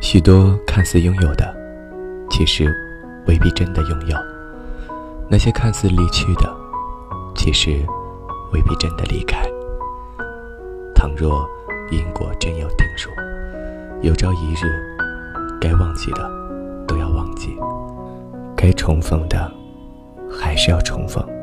许多看似拥有的其实未必真的拥有。那些看似离去的其实未必真的离开。倘若因果真有定数有朝一日该忘记的都要忘记。该重逢的还是要重逢。